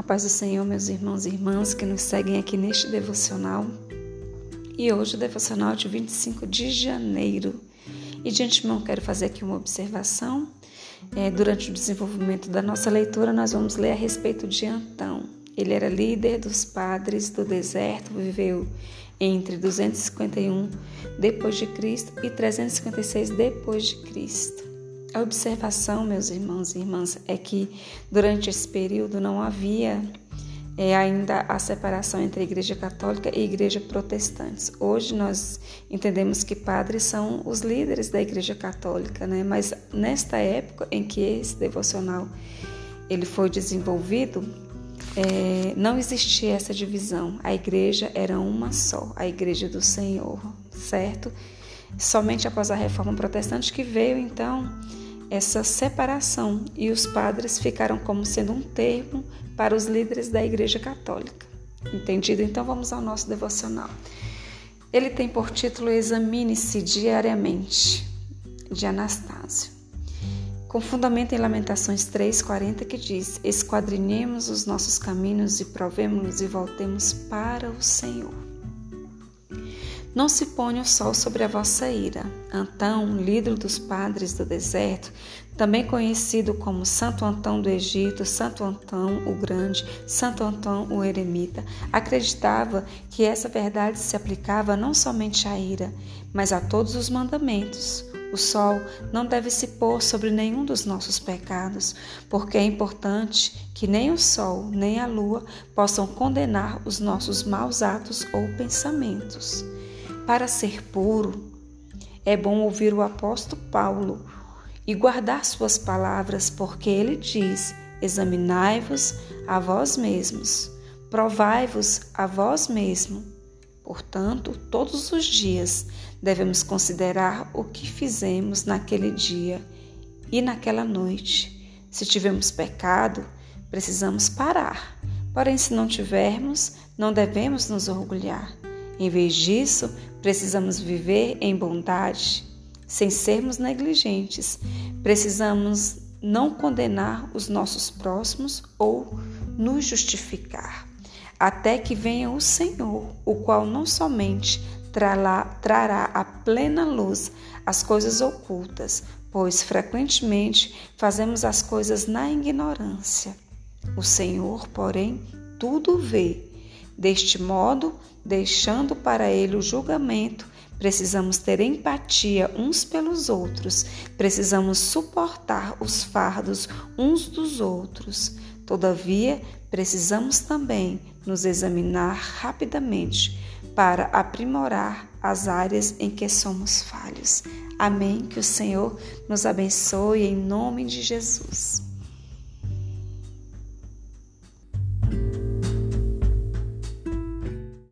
paz do Senhor, meus irmãos e irmãs que nos seguem aqui neste devocional. E hoje o devocional é de 25 de janeiro. E de antemão quero fazer aqui uma observação. É, durante o desenvolvimento da nossa leitura, nós vamos ler a respeito de Antão. Ele era líder dos padres do deserto, viveu entre 251 depois de Cristo e 356 depois de Cristo. A observação, meus irmãos e irmãs, é que durante esse período não havia é, ainda a separação entre a Igreja Católica e a Igreja Protestante. Hoje nós entendemos que padres são os líderes da Igreja Católica, né? mas nesta época em que esse devocional ele foi desenvolvido, é, não existia essa divisão. A igreja era uma só, a Igreja do Senhor, certo? Somente após a Reforma Protestante que veio então essa separação e os padres ficaram como sendo um termo para os líderes da Igreja Católica. Entendido? Então vamos ao nosso devocional. Ele tem por título Examine-se diariamente, de Anastácio. Com fundamento em Lamentações 3,40 que diz: Esquadrinhemos os nossos caminhos e provemos-nos e voltemos para o Senhor. Não se ponha o sol sobre a vossa ira. Antão, líder dos padres do deserto, também conhecido como Santo Antão do Egito, Santo Antão o Grande, Santo Antão o Eremita, acreditava que essa verdade se aplicava não somente à ira, mas a todos os mandamentos. O sol não deve se pôr sobre nenhum dos nossos pecados, porque é importante que nem o sol nem a lua possam condenar os nossos maus atos ou pensamentos. Para ser puro, é bom ouvir o apóstolo Paulo e guardar suas palavras, porque ele diz: Examinai-vos a vós mesmos, provai-vos a vós mesmo. Portanto, todos os dias devemos considerar o que fizemos naquele dia e naquela noite. Se tivermos pecado, precisamos parar. Porém, se não tivermos, não devemos nos orgulhar. Em vez disso, precisamos viver em bondade, sem sermos negligentes. Precisamos não condenar os nossos próximos ou nos justificar, até que venha o Senhor, o qual não somente trará, trará a plena luz as coisas ocultas, pois frequentemente fazemos as coisas na ignorância. O Senhor, porém, tudo vê Deste modo, deixando para ele o julgamento, precisamos ter empatia uns pelos outros, precisamos suportar os fardos uns dos outros. Todavia, precisamos também nos examinar rapidamente para aprimorar as áreas em que somos falhos. Amém. Que o Senhor nos abençoe em nome de Jesus.